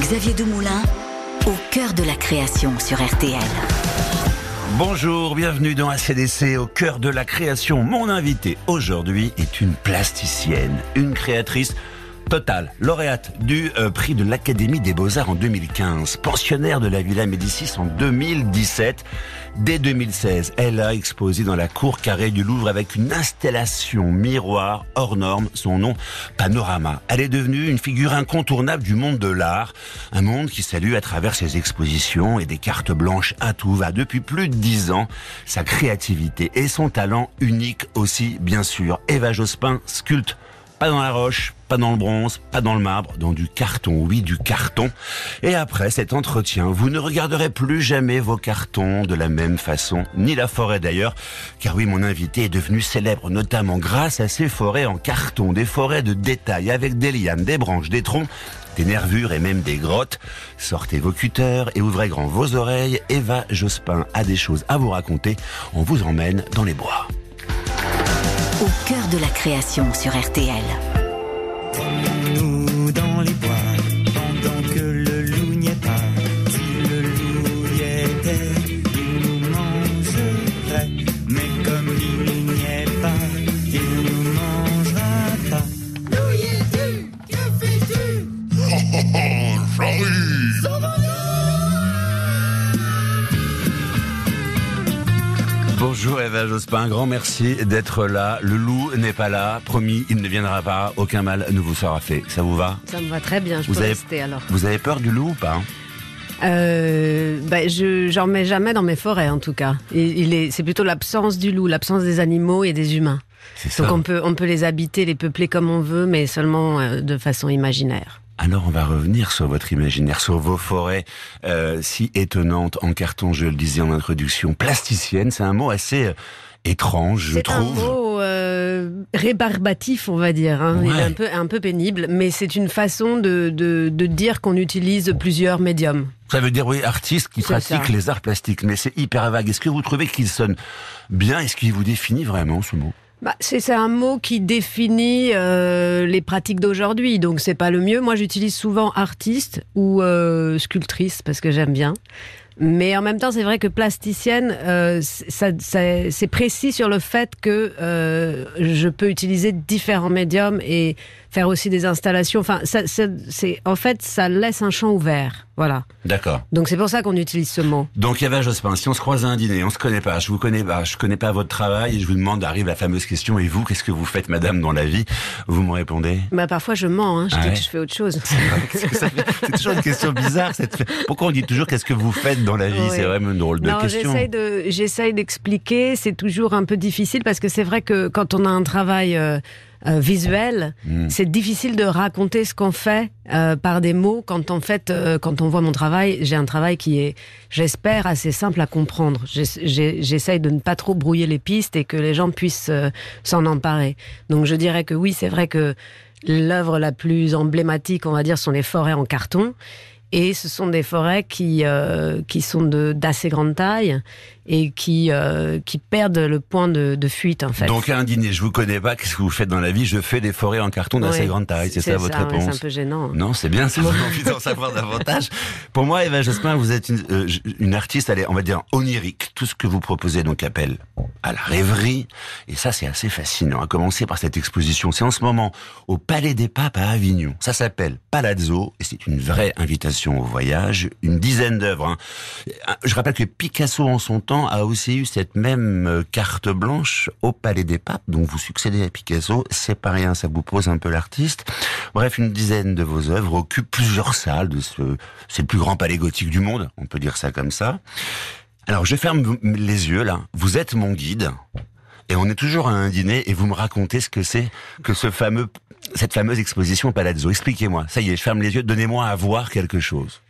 Xavier Dumoulin, au cœur de la création sur RTL. Bonjour, bienvenue dans ACDC au cœur de la création. Mon invité aujourd'hui est une plasticienne, une créatrice Total, lauréate du euh, prix de l'Académie des Beaux-Arts en 2015, pensionnaire de la Villa Médicis en 2017. Dès 2016, elle a exposé dans la cour carrée du Louvre avec une installation miroir hors norme, son nom Panorama. Elle est devenue une figure incontournable du monde de l'art, un monde qui salue à travers ses expositions et des cartes blanches à tout va. Depuis plus de dix ans, sa créativité et son talent unique aussi, bien sûr. Eva Jospin sculpte pas dans la roche, pas dans le bronze, pas dans le marbre, dans du carton, oui, du carton. Et après cet entretien, vous ne regarderez plus jamais vos cartons de la même façon, ni la forêt d'ailleurs, car oui, mon invité est devenu célèbre notamment grâce à ses forêts en carton, des forêts de détail avec des lianes, des branches, des troncs, des nervures et même des grottes. Sortez vos cutters et ouvrez grand vos oreilles. Eva Jospin a des choses à vous raconter. On vous emmène dans les bois au cœur de la création sur RTL. Nous Bonjour Eva Jospin, grand merci d'être là. Le loup n'est pas là, promis, il ne viendra pas, aucun mal ne vous sera fait. Ça vous va? Ça me va très bien, je Vous peux avez- rester alors. Vous avez peur du loup ou pas? Euh, bah, je j'en mets jamais dans mes forêts en tout cas. Il, il est, c'est plutôt l'absence du loup, l'absence des animaux et des humains. Donc ça. on peut on peut les habiter, les peupler comme on veut, mais seulement euh, de façon imaginaire. Alors on va revenir sur votre imaginaire, sur vos forêts euh, si étonnantes en carton, je le disais en introduction. Plasticienne, c'est un mot assez euh, étrange, je C'est un trouve. mot euh, rébarbatif, on va dire. hein. Il Ouais. est un peu un peu pénible, mais c'est une façon de de, de dire qu'on utilise plusieurs médiums. Ça veut dire, oui, artiste qui pratique ça. les arts plastiques, mais c'est hyper vague. Est-ce que vous trouvez qu'il sonne bien? Est-ce qu'il vous définit vraiment ce mot? Bah, c'est un mot qui définit euh, les pratiques d'aujourd'hui, donc c'est pas le mieux. Moi, j'utilise souvent artiste ou euh, sculptrice parce que j'aime bien. Mais en même temps, c'est vrai que plasticienne, euh, c'est précis sur le fait que euh, je peux utiliser différents médiums et faire aussi des installations. Enfin, ça, ça- c'est en fait, ça laisse un champ ouvert. Voilà. D'accord. Donc c'est pour ça qu'on utilise ce mot. Donc Eva Jospin, si on se croise à un dîner, on se connaît pas, je vous connais pas, je connais pas votre travail, et je vous demande, arrive la fameuse question, et vous, qu'est-ce que vous faites, madame, dans la vie? Vous me répondez? Bah, parfois, je mens. Hein, je Ah dis ouais que je fais autre chose. C'est toujours une question bizarre. Cette... Pourquoi on dit toujours qu'est-ce que vous faites dans la vie? C'est vraiment une drôle de non, question. j'essaye de, j'essaye d'expliquer. C'est toujours un peu difficile parce que c'est vrai que quand on a un travail euh, euh, visuel, Hmm. c'est difficile de raconter ce qu'on fait euh, par des mots. Quand en fait, euh, quand on voit mon travail, j'ai un travail qui est, j'espère, assez simple à comprendre. J'essaye de ne pas trop brouiller les pistes et que les gens puissent s'en emparer. Donc je dirais que oui, c'est vrai que l'œuvre la plus emblématique, on va dire, sont les forêts en carton. Et ce sont des forêts qui, qui sont d'assez grande taille et qui, euh, qui perdent le point de, de fuite, en fait. Donc à un dîner, je vous connais pas, qu'est-ce que vous faites dans la vie? Je fais des forêts en carton d'assez Ouais, grande taille, c'est ça, votre ouais, réponse? C'est un peu gênant. hein. Non, c'est bien, ça donne envie d'en savoir davantage. Pour moi, Eva Jospin, vous êtes une, euh, une artiste, allez, on va dire onirique. Tout ce que vous proposez donc appelle à la rêverie. Et ça, c'est assez fascinant. À commencer par cette exposition. C'est en ce moment au Palais des Papes à Avignon. Ça s'appelle Palazzo et c'est une vraie invitation au voyage. Une dizaine d'œuvres. hein. Je rappelle que Picasso, en son temps, a aussi eu cette même euh, carte blanche au Palais des Papes. Donc vous succédez à Picasso. C'est pas rien, ça vous pose un peu l'artiste. Bref, une dizaine de vos œuvres occupent plusieurs salles de ce, c'est le plus grand palais gothique du monde. On peut dire ça comme ça. Alors, je ferme les yeux, là. Vous êtes mon guide. Et on est toujours à un dîner et vous me racontez ce que c'est que ce fameux, cette fameuse exposition au Palazzo. Expliquez-moi. Ça y est, je ferme les yeux. Donnez-moi à voir quelque chose.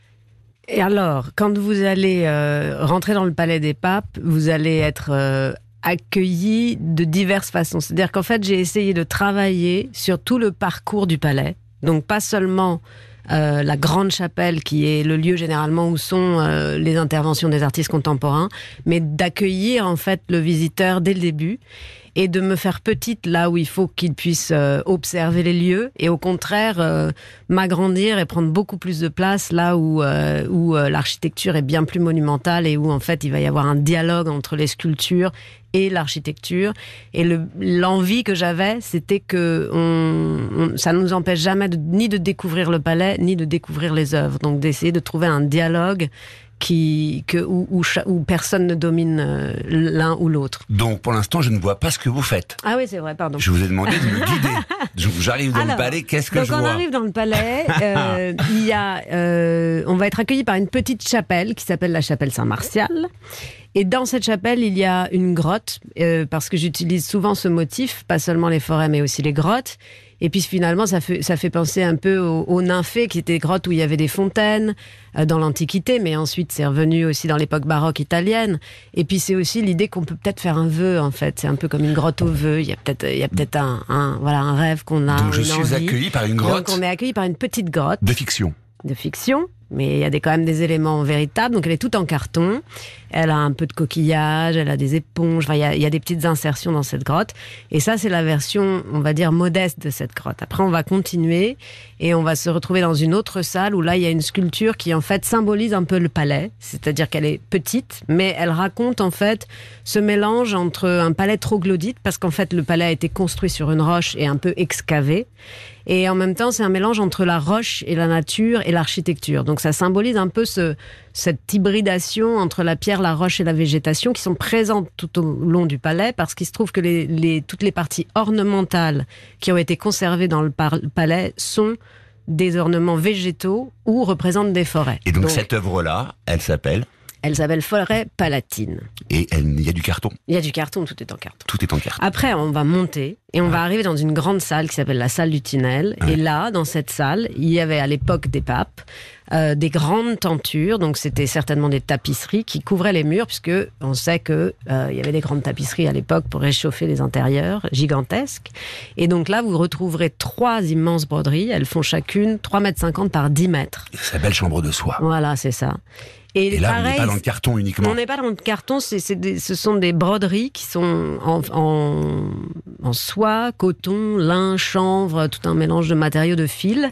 Et alors, quand vous allez euh, rentrer dans le palais des papes, vous allez être euh, accueilli de diverses façons. C'est-à-dire qu'en fait, j'ai essayé de travailler sur tout le parcours du palais. Donc pas seulement euh, la grande chapelle qui est le lieu généralement où sont les interventions des artistes contemporains, mais d'accueillir en fait le visiteur dès le début et de me faire petite là où il faut qu'il puisse euh, observer les lieux et au contraire euh, m'agrandir et prendre beaucoup plus de place là où, euh, où l'architecture est bien plus monumentale et où en fait il va y avoir un dialogue entre les sculptures et l'architecture. Et le- l'envie que j'avais, c'était que ça ne nous empêche jamais ni de découvrir le palais, ni de découvrir les œuvres. Donc d'essayer de trouver un dialogue qui, que, où, où cha- où personne ne domine euh, l'un ou l'autre. Donc pour l'instant, je ne vois pas ce que vous faites. Ah oui, c'est vrai, pardon. Je vous ai demandé de me guider. J'arrive dans Alors, le palais, qu'est-ce que Donc je on vois arrive dans le palais, euh, il y a, euh, on va être accueilli par une petite chapelle qui s'appelle la chapelle Saint-Martial. Et dans cette chapelle, il y a une grotte, euh, parce que j'utilise souvent ce motif, pas seulement les forêts, mais aussi les grottes. Et puis finalement, ça fait, ça fait penser un peu aux, aux nymphées, qui étaient des grottes où il y avait des fontaines euh, dans l'Antiquité, mais ensuite c'est revenu aussi dans l'époque baroque italienne. Et puis c'est aussi l'idée qu'on peut peut-être faire un vœu, en fait. C'est un peu comme une grotte au vœu. Il y a peut-être, il y a peut-être un, un, voilà, un rêve qu'on a. Donc je suis envie. accueilli par une grotte Donc on est accueilli par une petite grotte de fiction. de fiction, mais il y a des, quand même des éléments véritables. Donc elle est toute en carton. Elle a un peu de coquillage, elle a des éponges. Il y y a des petites insertions dans cette grotte. Et ça, c'est la version, on va dire, modeste de cette grotte. Après, on va continuer et on va se retrouver dans une autre salle où là, il y a une sculpture qui, en fait, symbolise un peu le palais. C'est-à-dire qu'elle est petite, mais elle raconte, en fait, ce mélange entre un palais troglodyte, parce qu'en fait, le palais a été construit sur une roche et un peu excavé. Et en même temps, c'est un mélange entre la roche et la nature et l'architecture. Donc ça symbolise un peu ce, cette hybridation entre la pierre, la roche et la végétation qui sont présentes tout au long du palais parce qu'il se trouve que les, les- toutes les parties ornementales qui ont été conservées dans le par- palais sont des ornements végétaux ou représentent des forêts. Et donc, cette œuvre-là, elle s'appelle Elle s'appelle Forêt Palatine. et il y a du carton. Il y a du carton, tout est en carton. Tout est en carton. Après, on va monter et on va arriver dans une grande salle qui s'appelle la salle du tunnel. Et là, dans cette salle, il y avait à l'époque des papes euh, des grandes tentures. Donc, c'était certainement des tapisseries qui couvraient les murs, puisque on sait que euh, il y avait des grandes tapisseries à l'époque pour réchauffer les intérieurs, gigantesques. Et donc là, vous retrouverez trois immenses broderies. Elles font chacune 3,50 mètres par 10 mètres. Sa belle chambre de soie. Voilà, c'est ça. Et là, on n'est pas dans le carton uniquement. on n'est pas dans le carton, des- ce sont des broderies qui sont en, en, en soie, coton, lin, chanvre, tout un mélange de matériaux de fil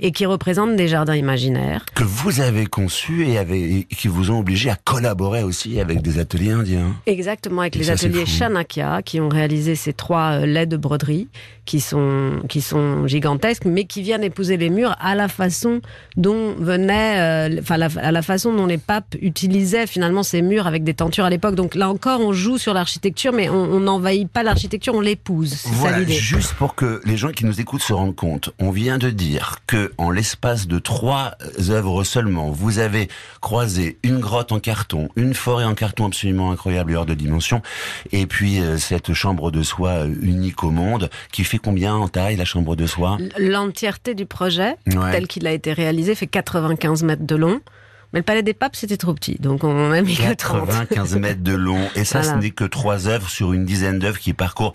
et qui représentent des jardins imaginaires. Que vous avez conçu et, avez- et qui vous ont obligé à collaborer aussi avec des ateliers indiens. Exactement, avec Et les ça, ateliers. Chanakya qui ont réalisé ces trois euh, laits de broderie qui sont, qui sont gigantesques, mais qui viennent épouser les murs à la façon dont venaient, euh, enfin, à la façon dont les papes utilisaient finalement ces murs avec des tentures à l'époque. Donc là encore, on joue sur l'architecture, mais on n'envahit pas l'architecture, on l'épouse. C'est ça Voilà, l'idée. juste pour que les gens qui nous écoutent se rendent compte, on vient de dire que en l'espace de trois œuvres seulement, vous avez croisé une grotte en carton, une forêt en carton absolument incroyable et hors de dimension, et puis euh, cette chambre de soie unique au monde, qui fait combien en taille la chambre de soie L'entièreté du projet, Ouais. tel qu'il a été réalisé, fait 95 mètres de long. Mais le palais des papes, c'était trop petit, donc on a mis que 30. 95 mètres de long. Et ça, Voilà. ce n'est que trois œuvres sur une dizaine d'œuvres qui parcourent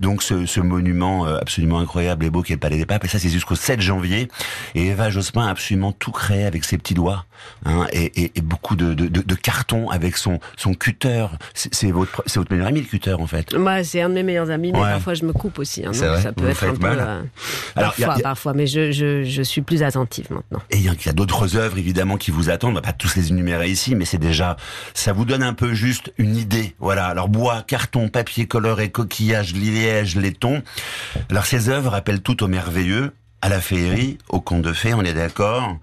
donc ce, ce monument euh, absolument incroyable et beau qui est le Palais des Papes. Et ça, c'est jusqu'au 7 janvier. Et Eva Jospin a absolument tout créé avec ses petits doigts hein, et, et- et beaucoup de, de, de, de carton avec son, son cutter. C'est votre, c'est votre meilleur ami, le cutter, en fait. Moi, c'est un de mes meilleurs amis, mais Ouais. parfois je me coupe aussi. hein, C'est donc vrai ça peut être un peu. mal euh, Alors, y a- parfois, il y a- parfois, mais je, je, je suis plus attentive maintenant. Et il y a, il y a d'autres œuvres évidemment qui vous attendent. On va pas tous les énumérer ici, mais c'est déjà, ça vous donne un peu juste une idée. Voilà. Alors bois, carton, papier coloré, coquillage, liège, laiton. Alors ces œuvres rappellent tout au merveilleux, à la féerie, au conte de fées. On est d'accord.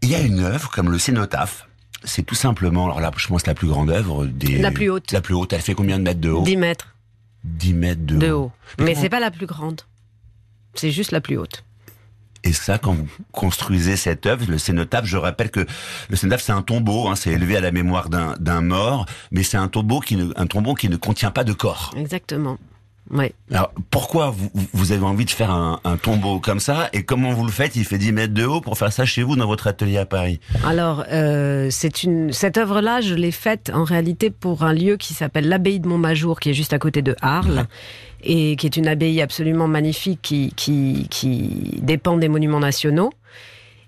Il y a une œuvre comme le cénotaphe. C'est tout simplement, alors là, je pense la plus grande œuvre des. La plus haute. La plus haute. Elle fait combien de mètres de haut? 10 mètres 10 mètres de, de haut. haut. Mais comment- c'est pas la plus grande. C'est juste la plus haute. Et ça, quand vous construisez cette œuvre, le cénotaphe, je rappelle que le cénotaphe, c'est un tombeau, hein, c'est élevé à la mémoire d'un mort, mais c'est un tombeau qui ne, un tombeau qui ne contient pas de corps. Exactement. Alors, pourquoi vous, vous avez envie de faire un, un tombeau comme ça, et comment vous le faites? Il fait 10 mètres de haut pour faire ça chez vous, dans votre atelier à Paris. Alors, euh, c'est une cette œuvre-là, je l'ai faite en réalité pour un lieu qui s'appelle l'abbaye de Montmajour, qui est juste à côté de Arles, et qui est une abbaye absolument magnifique qui qui, qui dépend des monuments nationaux.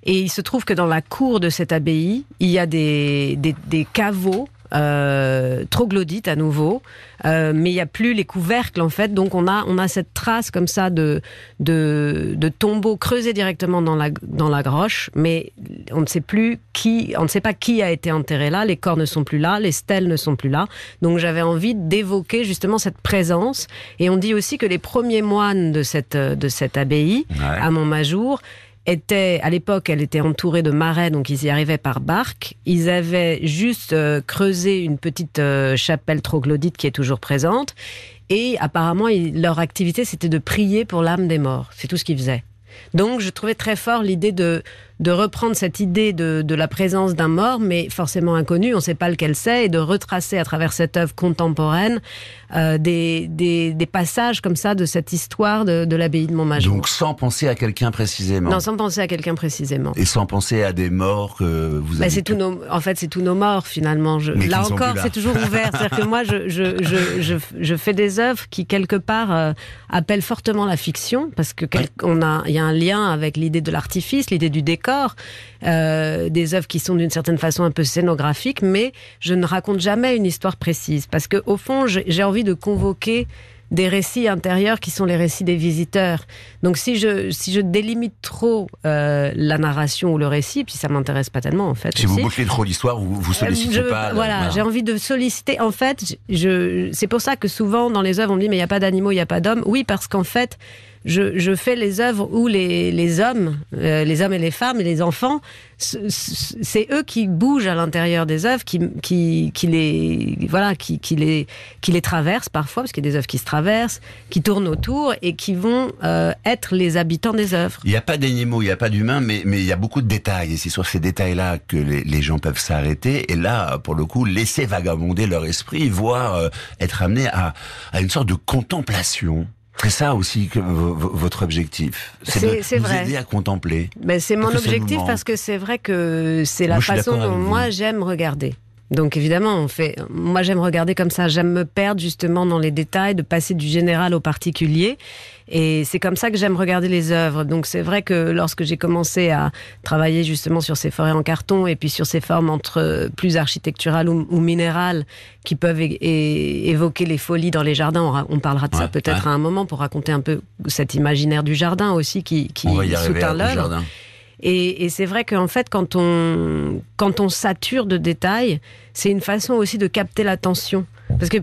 Et il se trouve que dans la cour de cette abbaye, il y a des, des, des caveaux euh, troglodytes à nouveau, euh, mais il n'y a plus les couvercles en fait. Donc on a on a cette trace comme ça de de, de tombeaux creusés directement dans la dans la groche, mais on ne sait plus qui, on ne sait pas qui a été enterré là. Les corps ne sont plus là, les stèles ne sont plus là. Donc j'avais envie d'évoquer justement cette présence. Et on dit aussi que les premiers moines de cette de cette abbaye Ouais. à Montmajour était à l'époque, elle était entourée de marais, donc ils y arrivaient par barque. Ils avaient juste euh, creusé une petite euh, chapelle troglodyte qui est toujours présente. Et apparemment, leur activité, c'était de prier pour l'âme des morts. C'est tout ce qu'ils faisaient. Donc, je trouvais très fort l'idée de, de reprendre cette idée de, de la présence d'un mort, mais forcément inconnu, on ne sait pas lequel c'est, et de retracer à travers cette œuvre contemporaine euh, des, des, des passages comme ça de cette histoire de, de l'abbaye de Montmajour. Donc sans penser à quelqu'un précisément. Non, sans penser à quelqu'un précisément. Et sans penser à des morts que vous Bah, avez. c'est tous nos, en fait, c'est tous nos morts finalement. Je, là encore, c'est toujours ouvert. C'est-à-dire que moi, je, je, je, je, je fais des œuvres qui quelque part euh, appellent fortement la fiction parce que quel- on a, il y a un lien avec l'idée de l'artifice, l'idée du décor, euh, des œuvres qui sont d'une certaine façon un peu scénographiques, mais je ne raconte jamais une histoire précise parce que au fond, j'ai envie de convoquer des récits intérieurs qui sont les récits des visiteurs. Donc si je si je délimite trop euh, la narration ou le récit, puis ça m'intéresse pas tellement en fait. Si vous bouclez trop l'histoire, vous vous sollicitez Euh, je- pas. Voilà, j'ai envie de solliciter. En fait, je, je- c'est pour ça que souvent dans les œuvres on me dit mais il n'y a pas d'animaux, il n'y a pas d'hommes. Oui, parce qu'en fait, je, je fais les œuvres où les, les hommes, euh, les hommes et les femmes et les enfants, c'est eux qui bougent à l'intérieur des œuvres, qui, qui, qui les voilà, qui, qui les qui les traversent parfois, parce qu'il y a des œuvres qui se traversent, qui tournent autour et qui vont euh, être les habitants des œuvres. Il n'y a pas d'animaux, il n'y a pas d'humains, mais, mais il y a beaucoup de détails. Et c'est sur ces détails-là que les, les gens peuvent s'arrêter. Et là, pour le coup, laisser vagabonder leur esprit, voire euh, être amené à, à une sorte de contemplation. C'est ça aussi que votre objectif. C'est- de c'est vous vrai. aider à contempler. Ben, c'est mon objectif parce que c'est vrai que c'est la façon dont moi j'aime regarder. Donc évidemment, on fait. Moi, j'aime regarder comme ça. J'aime me perdre justement dans les détails, de passer du général au particulier. Et c'est comme ça que j'aime regarder les œuvres. Donc c'est vrai que lorsque j'ai commencé à travailler justement sur ces forêts en carton et puis sur ces formes entre euh, plus architecturales ou, ou minérales qui peuvent évoquer les folies dans les jardins, on, ra- on parlera de ça peut-être ouais. à un moment pour raconter un peu cet imaginaire du jardin aussi qui, qui On va y soutient l'œuvre. Et c'est vrai qu'en fait, quand on, quand on sature de détails, c'est une façon aussi de capter l'attention. Parce que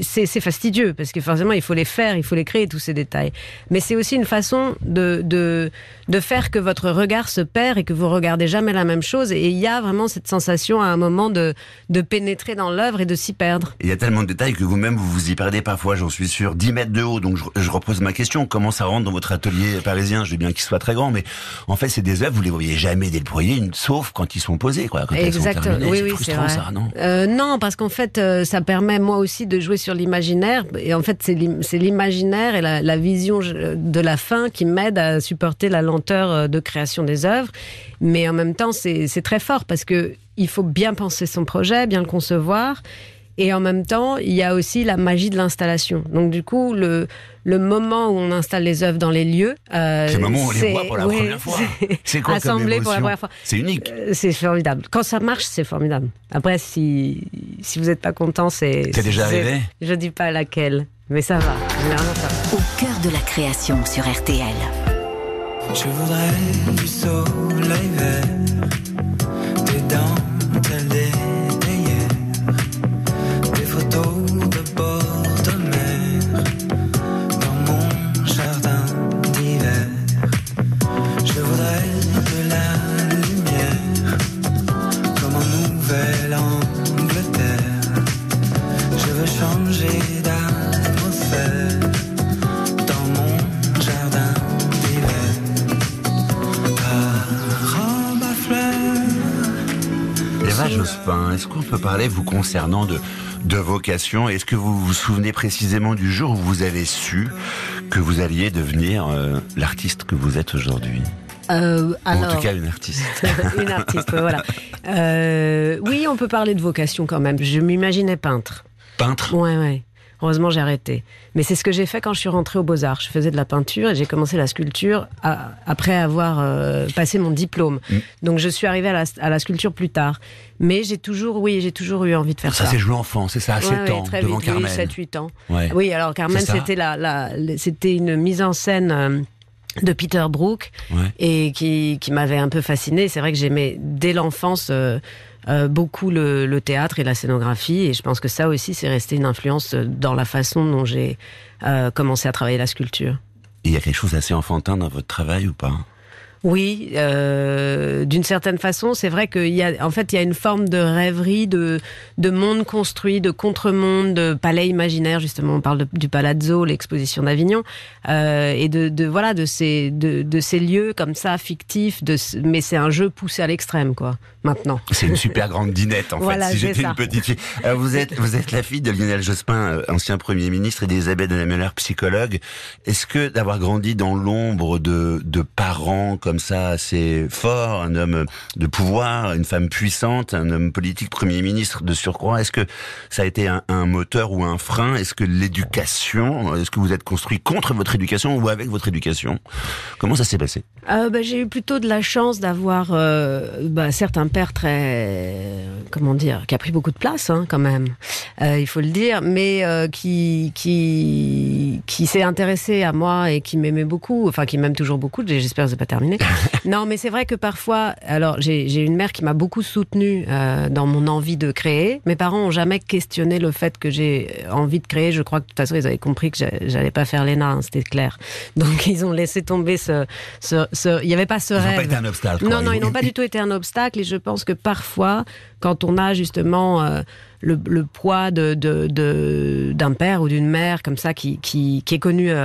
c'est fastidieux, parce que forcément, il faut les faire, il faut les créer, tous ces détails. Mais c'est aussi une façon de, de, de faire que votre regard se perd et que vous regardez jamais la même chose. Et il y a vraiment cette sensation à un moment de, de pénétrer dans l'œuvre et de s'y perdre. Il y a tellement de détails que vous-même vous vous y perdez parfois, j'en suis sûr. 10 mètres de haut, donc je, je repose ma question. Comment ça rentre dans votre atelier parisien? Je veux bien qu'il soit très grand, mais en fait, c'est des œuvres, vous les voyez jamais déployer, une- sauf quand ils sont posés, quoi. Quand elles sont terminées. Oui, c'est oui, frustrant, vrai. ça, non? Euh, non, parce qu'en fait, euh, ça permet moi aussi de jouer sur l'imaginaire. Et en fait, c'est l'im- c'est l'imaginaire et la, la vision de la fin qui m'aide à supporter la lenteur euh, de création des œuvres. Mais en même temps, c'est c'est très fort parce que il faut bien penser son projet, bien le concevoir. Et en même temps, il y a aussi la magie de l'installation. Donc du coup, le, le moment où on installe les œuvres dans les lieux, euh, C'est le moment où on les voit pour la oui, première fois. c'est quoi comme assemblé pour la première fois. C'est unique. Euh, C'est formidable. Quand ça marche, c'est formidable. Après, si, si vous n'êtes pas content, c'est. T'es déjà arrivé Je dis pas laquelle, mais ça va. Généralement, ça va. Au cœur de la création sur RTL. Je voudrais du soleil vert, Est-ce qu'on peut parler, vous concernant, de, de vocation? Est-ce que vous vous souvenez précisément du jour où vous avez su que vous alliez devenir euh, l'artiste que vous êtes aujourd'hui? Euh, alors, en tout cas, une artiste. une artiste, voilà. Euh, oui, on peut parler de vocation quand même. Je m'imaginais peintre. Peintre? Ouais, ouais. Heureusement, j'ai arrêté. Mais c'est ce que j'ai fait quand je suis rentrée aux Beaux-Arts. Je faisais de la peinture et j'ai commencé la sculpture à- après avoir euh, passé mon diplôme. Mm. Donc, je suis arrivée à la, à la sculpture plus tard. Mais j'ai toujours, oui, j'ai toujours eu envie de faire Ça ça. s'est joué enfant, c'est ça, à Ouais, 7 ouais, ans, très devant vite, Carmen. Oui, 7-8 ans. Ouais. Oui, alors Carmen, C'est c'était la, la, c'était une mise en scène euh, de Peter Brook et qui, qui m'avait un peu fascinée. C'est vrai que j'aimais dès l'enfance euh, euh, beaucoup le, théâtre et la scénographie et je pense que ça aussi c'est resté une influence dans la façon dont j'ai euh, commencé à travailler la sculpture. Il y a quelque chose d'assez enfantin dans votre travail ou pas? Oui, euh, d'une certaine façon, c'est vrai qu'il y a, en fait, il y a une forme de rêverie, de, de monde construit, de contre-monde, de palais imaginaire. Justement, on parle de- du Palazzo, l'exposition d'Avignon, euh, et de, de voilà, de ces, de, de ces lieux comme ça fictifs. De, mais c'est un jeu poussé à l'extrême, quoi. Maintenant. C'est une super grande dinette en Voilà, fait. Si j'étais une petite fille. Alors, vous êtes vous êtes la fille de Lionel Jospin, euh, ancien premier ministre, et d'Elisabeth de la Muller, psychologue. Est-ce que d'avoir grandi dans l'ombre de de parents comme ça assez forts, un homme de pouvoir, une femme puissante, un homme politique premier ministre de surcroît, est-ce que ça a été un, un moteur ou un frein? Est-ce que l'éducation, est-ce que vous êtes construit contre votre éducation ou avec votre éducation? Comment ça s'est passé? Euh, bah, j'ai eu plutôt de la chance d'avoir, euh, bah, certes, un père très, comment dire, qui a pris beaucoup de place, hein, quand même, euh, il faut le dire, mais euh, qui, qui, qui s'est intéressé à moi et qui m'aimait beaucoup, enfin, qui m'aime toujours beaucoup. J'espère que c'est pas terminé. non, mais c'est vrai que parfois, alors, j'ai j'ai une mère qui m'a beaucoup soutenue euh, dans mon envie de créer. Mes parents ont jamais questionné le fait que j'ai envie de créer. Je crois que de toute façon, ils avaient compris que j'a- j'allais pas faire l'ENA, hein, c'était clair. Donc, ils ont laissé tomber ce, ce, ce- il n'y avait pas ce Ils n'ont rêve. pas été un obstacle. Non, quoi. non, ils n'ont pas du tout été un obstacle et je pense que parfois, quand on a justement euh, le, le poids de, de, de- d'un père ou d'une mère comme ça qui, qui, qui est connu euh,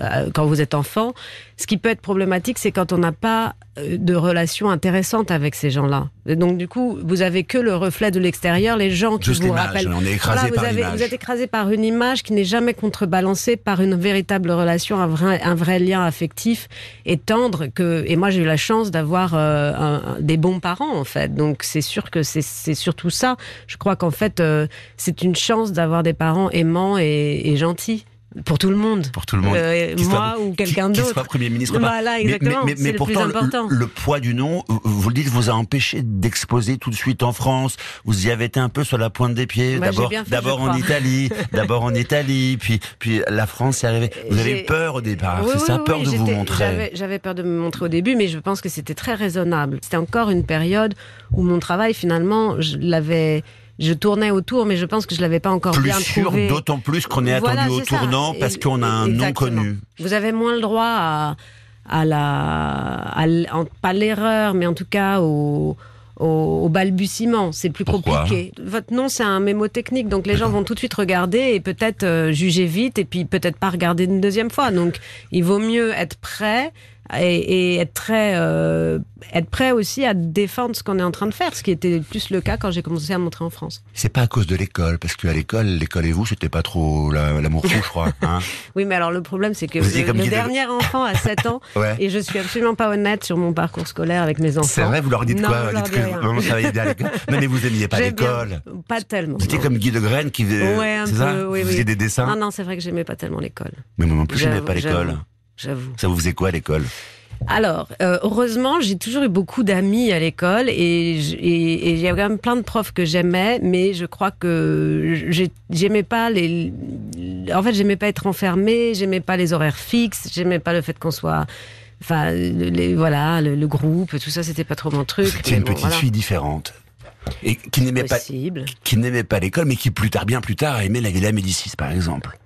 euh, quand vous êtes enfant, ce qui peut être problématique, c'est quand on n'a pas de relation intéressante avec ces gens-là. Et donc du coup, vous avez que le reflet de l'extérieur, les gens qui Juste vous l'image, rappellent. on est écrasé Voilà, par vous, avez, l'image. vous êtes écrasé par une image qui n'est jamais contrebalancée par une véritable relation, un vrai, un vrai lien affectif et tendre. Que, et moi, j'ai eu la chance d'avoir euh, un- des bons parents, en fait. Donc, c'est sûr que c'est surtout ça. Je crois qu'en fait, euh, c'est une chance d'avoir des parents aimants et gentils. Pour tout le monde. Pour tout le monde. Euh, soit- moi ou quelqu'un d'autre. soit Premier ministre. Voilà, Mais- exactement. Mais, mais, mais pourtant. Le, le poids du nom, vous le dites, vous a empêché d'exposer tout de suite en France. Vous y avez été un peu sur la pointe des pieds. Bah, d'abord, en. Italie, d'abord en Italie, puis, puis la France est arrivée. Vous avez peur au départ. Oui, c'est oui, ça, oui, peur oui, de vous montrer. J'avais peur de me montrer au début, mais je pense que c'était très raisonnable. C'était encore une période où mon travail, finalement, je l'avais, je tournais autour, mais je pense que je l'avais pas encore Plus bien sûr, d'autant plus qu'on est Voilà, attendu au ça. tournant parce qu'on a un nom connu. Vous avez moins le droit à, à la, à pas l'erreur, mais en tout cas au, balbutiement. C'est plus Pourquoi compliqué. Votre nom, c'est un mémotechnique, donc les gens vont tout de suite regarder et peut-être euh, juger vite et puis peut-être pas regarder une deuxième fois. Donc, il vaut mieux être prêt. Et, et être très euh, être prêt aussi à défendre ce qu'on est en train de faire, ce qui était plus le cas quand j'ai commencé à montrer en France. C'est pas à cause de l'école, parce qu'à l'école, l'école et vous, c'était pas trop la- l'amour fou, je crois. Hein Oui, mais alors le problème, c'est que Vous le, comme le de- dernier enfant a 7 ans Ouais. et je suis absolument pas honnête sur mon parcours scolaire avec mes enfants. C'est vrai, vous leur dites Non, quoi je leur Dites dis que rien. maman travaillait bien à l'école. Non, mais vous aimiez pas l'école. Pas tellement. C'était comme Guy de Graine qui faisait. Ouais, un peu, ça oui, Vous oui. des dessins. Non, non, c'est vrai que j'aimais pas tellement l'école. Mais moi non plus, j'aimais pas l'école. J'avoue. Ça vous faisait quoi à l'école? Alors, euh, heureusement, j'ai toujours eu beaucoup d'amis à l'école et il y a quand même plein de profs que j'aimais, mais je crois que j'ai- j'aimais pas les. En fait, j'aimais pas être enfermée, j'aimais pas les horaires fixes, j'aimais pas le fait qu'on soit. Enfin, les, voilà, le, le groupe, tout ça, c'était pas trop mon truc. C'était une bon, petite voilà. fille différente. Et qui n'aimait pas, qui n'aimait pas l'école, mais qui plus tard, bien plus tard, a aimé la Villa Médicis, par exemple.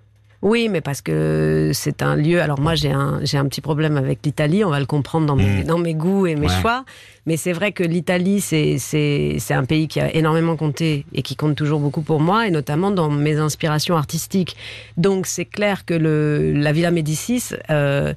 Oui, mais parce que c'est un lieu. Alors moi, j'ai un j'ai un petit problème avec l'Italie. On va le comprendre dans mes Mm. dans mes goûts et mes Ouais. choix. Mais c'est vrai que l'Italie, c'est c'est c'est un pays qui a énormément compté et qui compte toujours beaucoup pour moi, et notamment dans mes inspirations artistiques. Donc c'est clair que le la Villa Médicis. Euh,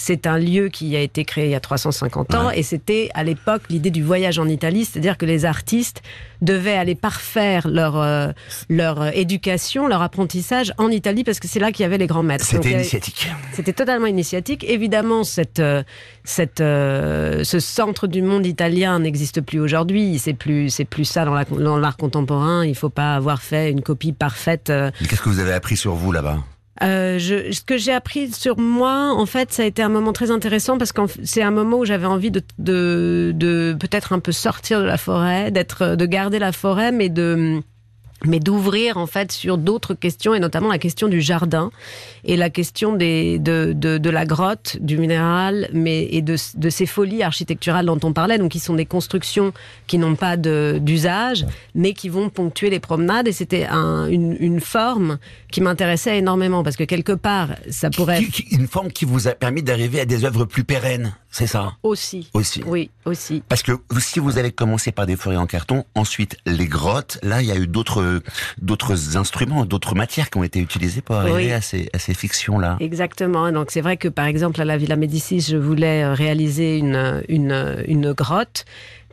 c'est un lieu qui a été créé il y a 350 ans et c'était à l'époque l'idée du voyage en Italie, c'est-à-dire que les artistes devaient aller parfaire leur euh, leur euh, éducation, leur apprentissage en Italie parce que c'est là qu'il y avait les grands maîtres. C'était avait- initiatique. c'était totalement initiatique. Évidemment, cette, euh, cette, euh, ce centre du monde italien n'existe plus aujourd'hui. C'est plus, c'est plus ça dans la- dans l'art contemporain. Il faut pas avoir fait une copie parfaite. euh. Qu'est-ce que vous avez appris sur vous là-bas? Euh, je, ce que j'ai appris sur moi, en fait, ça a été un moment très intéressant parce que c'est un moment où j'avais envie de, de, de peut-être un peu sortir de la forêt, d'être, de garder la forêt, mais de mais d'ouvrir en fait sur d'autres questions et notamment la question du jardin et la question des, de, de, de la grotte, du minéral, mais et de, de ces folies architecturales dont on parlait, donc qui sont des constructions qui n'ont pas d'usage, mais qui vont ponctuer les promenades. Et c'était un, une, une forme qui m'intéressait énormément parce que quelque part, ça pourrait Une forme qui vous a permis d'arriver à des œuvres plus pérennes, c'est ça? Aussi, Aussi. oui, aussi. Parce que si vous avez commencé par des forêts en carton, ensuite les grottes, là il y a eu d'autres d'autres instruments, d'autres matières qui ont été utilisées pour arriver Oui. à ces, à ces fictions-là. Exactement. Donc c'est vrai que par exemple à la Villa Médicis, je voulais euh, réaliser une, une, une grotte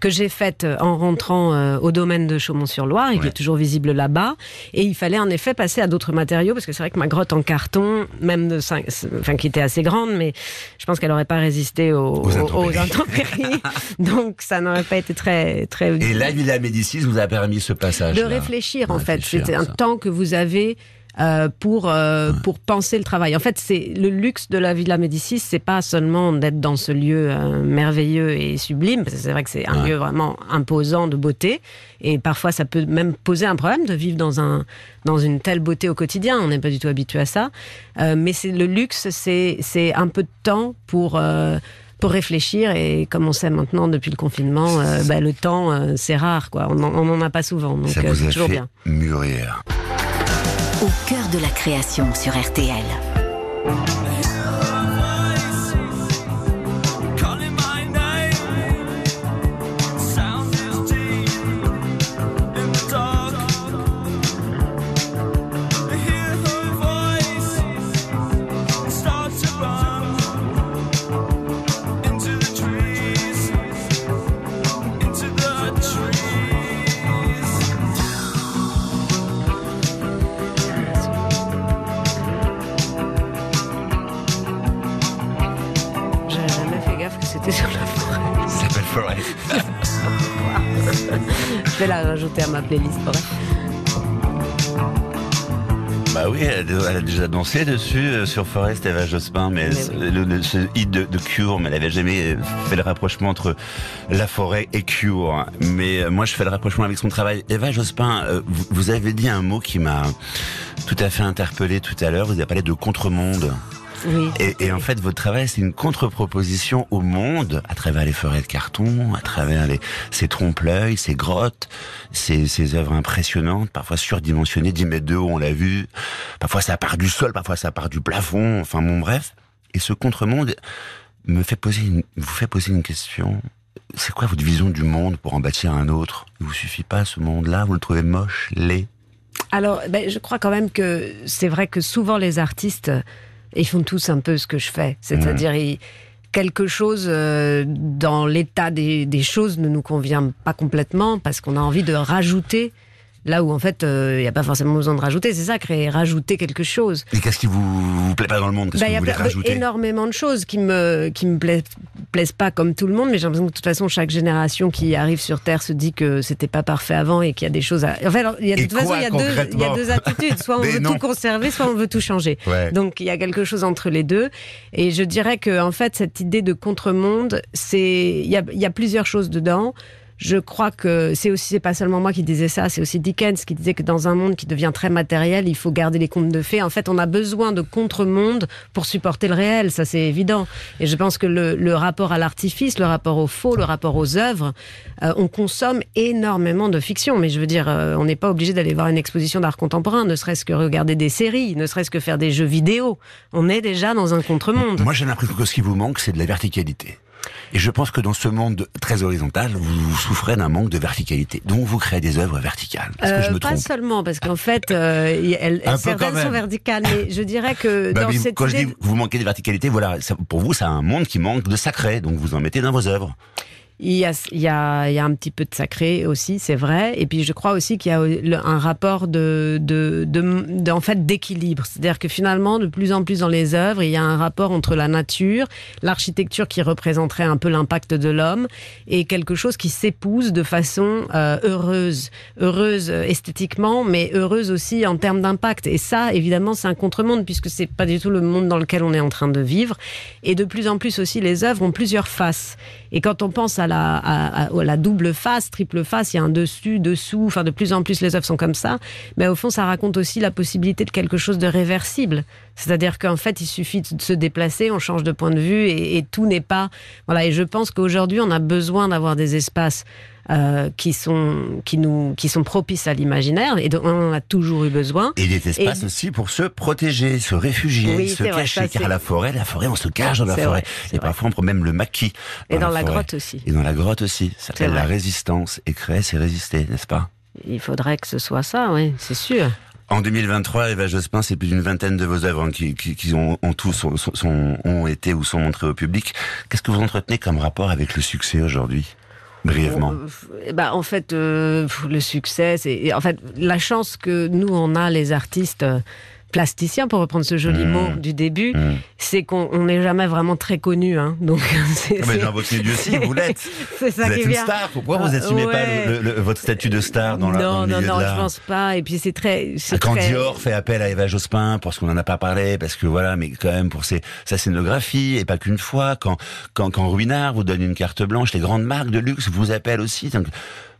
que j'ai faite euh, en rentrant euh, au domaine de Chaumont-sur-Loire et qui Ouais. est toujours visible là-bas. Et il fallait en effet passer à d'autres matériaux parce que c'est vrai que ma grotte en carton, même de cinq- enfin qui était assez grande, mais je pense qu'elle n'aurait pas résisté aux, Aux intempéries. aux intempéries. Donc ça n'aurait pas été très très Et la Villa Médicis vous a permis ce passage. de réfléchir en fait. C'était un temps que vous avez euh, pour euh, pour penser le travail. En fait, c'est le luxe de la Villa Médicis, c'est pas seulement d'être dans ce lieu euh, merveilleux et sublime, parce que c'est vrai que c'est un Ouais. lieu vraiment imposant de beauté, et parfois ça peut même poser un problème de vivre dans un dans une telle beauté au quotidien. On n'est pas du tout habitué à ça, Euh, mais c'est le luxe, c'est c'est un peu de temps pour euh, pour réfléchir et comme on sait maintenant depuis le confinement, euh, bah, le temps euh, c'est rare quoi. On n'en a pas souvent, donc Ça euh, vous c'est a toujours fait bien. mûrir. Au cœur de la création sur RTL. Vais la rajouter à ma playlist. Bah oui, elle a, elle a déjà dansé dessus euh, sur Forest Eva Jospin, mais, Mais ce- oui. le, le- ce hit de, de Cure, mais elle avait jamais fait le rapprochement entre la forêt et Cure. Mais euh, moi, je fais le rapprochement avec son travail. Eva Jospin, euh, vous, vous avez dit un mot qui m'a tout à fait interpellé tout à l'heure. Vous avez parlé de contre-monde. Oui. Et, et en fait, votre travail, c'est une contre-proposition au monde, à travers les forêts de carton, à travers les, ces trompe-l'œil, ces grottes, ces, ces œuvres impressionnantes, parfois surdimensionnées, 10 mètres de haut, on l'a vu. Parfois, ça part du sol, parfois, ça part du plafond. Enfin, bon, bref. Et ce contre-monde me fait poser une, vous fait poser une question. C'est quoi votre vision du monde pour en bâtir un autre? Il vous suffit pas ce monde-là Vous le trouvez moche, laid? Alors, ben, je crois quand même que c'est vrai que souvent les artistes, ils font tous un peu ce que je fais. C'est-à-dire, quelque chose euh, dans l'état des, des choses ne nous convient pas complètement parce qu'on a envie de rajouter là où en fait euh, il n'y a pas forcément besoin de rajouter. C'est ça, créer, rajouter quelque chose. Et qu'est-ce qui vous, vous plaît pas dans le monde? Qu'est-ce Bah, que vous voulez rajouter? énormément de choses qui me qui me plaisent, plaisent pas comme tout le monde, mais j'ai l'impression que de toute façon chaque génération qui arrive sur Terre se dit que c'était pas parfait avant et qu'il y a des choses à. Enfin, alors, il y a, de Et toute façon il y a deux il y a concrètement? deux attitudes. Soit on veut non. tout conserver, soit on veut tout changer. Ouais. Donc il y a quelque chose entre les deux. Et je dirais que en fait cette idée de contre-monde, c'est il y a, il y a plusieurs choses dedans. Je crois que c'est aussi c'est pas seulement moi qui disais ça, c'est aussi Dickens qui disait que dans un monde qui devient très matériel, il faut garder les contes de fées. En fait, on a besoin de contre-monde pour supporter le réel, ça c'est évident. Et je pense que le, le rapport à l'artifice, le rapport au faux, le rapport aux œuvres, euh, on consomme énormément de fiction. Mais je veux dire, euh, on n'est pas obligé d'aller voir une exposition d'art contemporain, ne serait-ce que regarder des séries, ne serait-ce que faire des jeux vidéo. On est déjà dans un contre-monde. Moi, j'ai l'impression que ce qui vous manque, c'est de la verticalité. Et je pense que dans ce monde très horizontal, vous, souffrez d'un manque de verticalité. Donc vous créez des œuvres verticales. Est-ce que je Euh, me pas trompe seulement, parce qu'en fait, euh, elles, certaines sont verticales, mais je dirais que Bah dans oui, cette quand je dis vous manquez de verticalité, voilà, ça- pour vous, c'est un monde qui manque de sacré, donc vous en mettez dans vos œuvres. Il y, a, il, y a, un petit peu de sacré aussi, c'est vrai. Et puis je crois aussi qu'il y a un rapport de, de- en fait d'équilibre. C'est-à-dire que finalement, de plus en plus dans les œuvres, il y a un rapport entre la nature, l'architecture qui représenterait un peu l'impact de l'homme, et quelque chose qui s'épouse de façon euh, heureuse, heureuse euh, esthétiquement, mais heureuse aussi en termes d'impact. Et ça, évidemment, c'est un contre-monde puisque c'est pas du tout le monde dans lequel on est en train de vivre. Et de plus en plus aussi, les œuvres ont plusieurs faces. Et quand on pense à à la double face, triple face, il y a un dessus, dessous, enfin de plus en plus les œuvres sont comme ça. Mais au fond, ça raconte aussi la possibilité de quelque chose de réversible. C'est-à-dire qu'en fait, il suffit de se déplacer, on change de point de vue et, et tout n'est pas. Voilà. Et je pense qu'aujourd'hui, on a besoin d'avoir des espaces euh, qui sont qui nous qui sont propices à l'imaginaire et dont on a toujours eu besoin. Et des espaces Et- aussi pour se protéger, se réfugier, Oui, se vrai, cacher. ça, car la forêt, la forêt, on se cache dans la forêt. vrai, et vrai. parfois on prend même le maquis. Et dans la grotte aussi. Et dans la grotte aussi. Ça s'appelle la vrai. résistance. Et créer, c'est résister, n'est-ce pas? Il faudrait que ce soit ça, oui, c'est sûr. En 2023, Eva Jospin, c'est plus d'une vingtaine de vos œuvres hein, qui, qui, qui ont, ont tous sont- ont été ou sont montrées au public. Qu'est-ce que vous entretenez comme rapport avec le succès aujourd'hui? Brièvement. Euh, bah, en fait, euh, le succès, c'est en fait la chance que nous on a les artistes plasticiens, pour reprendre ce joli Mmh. mot du début, Mmh. c'est qu'on on n'est jamais vraiment très connus. Hein. Donc c'est Ah, mais dans aussi, vous l'êtes. c'est ça Vous qui êtes est une bien. star. Pourquoi vous Ah, n'assumez ouais. pas le- le- le- votre statut de star dans, la, dans non, le non, milieu non, de je pense pas. Et puis c'est très, c'est Quand très. Dior fait appel à Eva Jospin, parce qu'on n'en a pas parlé, parce que voilà, mais quand même pour ses, sa scénographie, et pas qu'une fois, quand, quand, quand Ruinard vous donne une carte blanche, les grandes marques de luxe vous appellent aussi. Donc,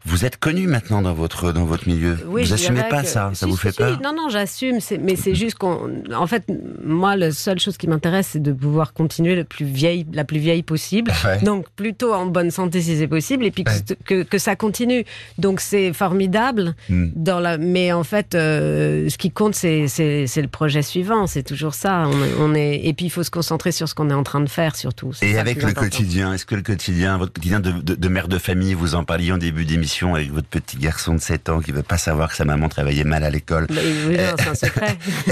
vous êtes connu maintenant dans votre, dans votre milieu. Oui, vous assumez pas que- ça, ça Si, vous fait si. peur? Non, non, j'assume. Mais c'est juste qu'on. En fait, moi, la seule chose qui m'intéresse, c'est de pouvoir continuer le plus vieille, la plus vieille possible. Ouais. Donc, plutôt en bonne santé si c'est possible, et puis que, Ouais. que, que ça continue. Donc, c'est formidable. Hmm. Dans la... Mais en fait, euh, ce qui compte, c'est le projet suivant. C'est toujours ça. On, on est... Et puis, il faut se concentrer sur ce qu'on est en train de faire, surtout. Et avec le important. quotidien, est-ce que le quotidien, votre quotidien de, de, de mère de famille, vous en parliez en début d'émission avec votre petit garçon de 7 ans qui veut pas savoir que sa maman travaillait mal à l'école. Bah, oui, non, c'est un secret.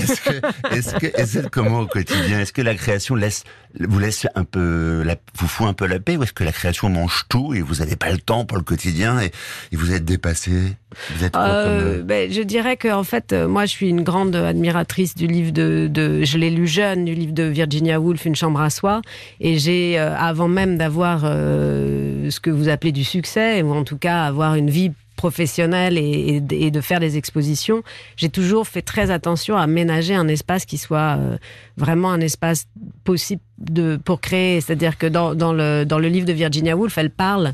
Est-ce que, est-ce comment au quotidien Est-ce que la création laisse, vous laisse un peu, la, vous fout un peu la paix, ou est-ce que la création mange tout et vous n'avez pas le temps pour le quotidien et, et vous êtes dépassé? Vous êtes Euh, comme, ben, je dirais que en fait, euh, moi, je suis une grande admiratrice du livre de, de je l'ai lu jeune, du livre de Virginia Woolf, Une chambre à soi, et j'ai, euh, avant même d'avoir euh, ce que vous appelez du succès, ou en tout cas avoir une vie professionnelle et, de faire des expositions, j'ai toujours fait très attention à ménager un espace qui soit euh, vraiment un espace possible de, pour créer. C'est-à-dire que dans, dans, le, dans le livre de Virginia Woolf, elle parle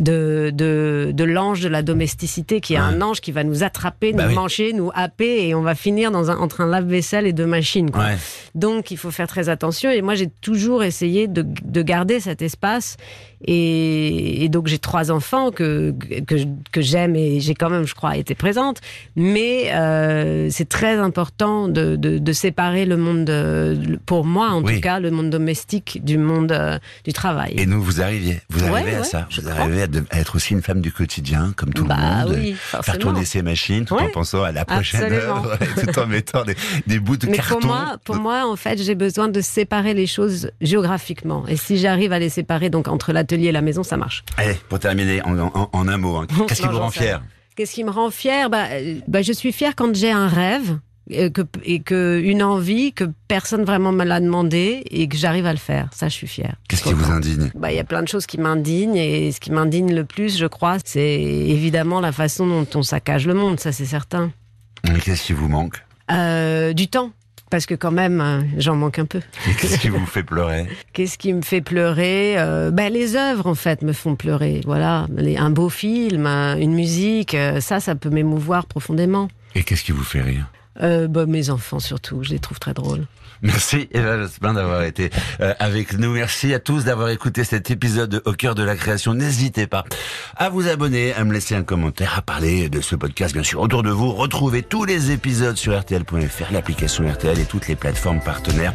de, de, de l'ange de la domesticité, qui est Ouais. un ange qui va nous attraper, Bah nous oui. manger, nous happer, et on va finir dans un, entre un lave-vaisselle et deux machines. Quoi. Ouais. Donc il faut faire très attention. Et moi, j'ai toujours essayé de, de garder cet espace. Et, et donc j'ai trois enfants que, que, que j'aime et j'ai quand même, je crois, été présente. Mais euh, c'est très important de, de, de séparer le monde, de- pour moi en Oui. tout cas, le monde domestique du monde euh, du travail. Et nous, vous arriviez, vous Ouais, arrivez à ça, je vous crois. arrivez à, de- à être aussi une femme du quotidien, comme tout Bah le monde. oui, Faire tourner ses machines tout en pensant à la prochaine et tout en mettant des, des bouts de Mais carton. pour moi, pour moi, en fait, j'ai besoin de séparer les choses géographiquement. Et si j'arrive à les séparer, donc entre l'atelier et la maison, ça marche. Allez, pour terminer, en, en- en un mot, hein, qu'est-ce qui vous rend fier. Qu'est-ce qui me rend fière bah, euh, bah, Je suis fière quand j'ai un rêve que, et que une envie que personne vraiment me l'a demandé et que j'arrive à le faire. Ça, je suis fière. Qu'est-ce qui vous indigne? Bah, il y a plein de choses qui m'indignent et ce qui m'indigne le plus, je crois, c'est évidemment la façon dont on saccage le monde. Ça, c'est certain. Mais Qu'est-ce qui vous manque? Euh, du temps. Parce que quand même, euh, j'en manque un peu. Et Qu'est-ce qui vous fait pleurer? Qu'est-ce qui me fait pleurer? Euh, ben, Les œuvres, en fait, me font pleurer. Voilà, un beau film, un- une musique, ça, ça peut m'émouvoir profondément. Et qu'est-ce qui vous fait rire? Euh, bah, mes enfants, surtout, je les trouve très drôles. Merci Eva Jospin d'avoir été euh, avec nous. Merci à tous d'avoir écouté cet épisode de Au cœur de la création. N'hésitez pas à vous abonner, à me laisser un commentaire, à parler de ce podcast bien sûr autour de vous. Retrouvez tous les épisodes sur rtl.fr, l'application RTL et toutes les plateformes partenaires.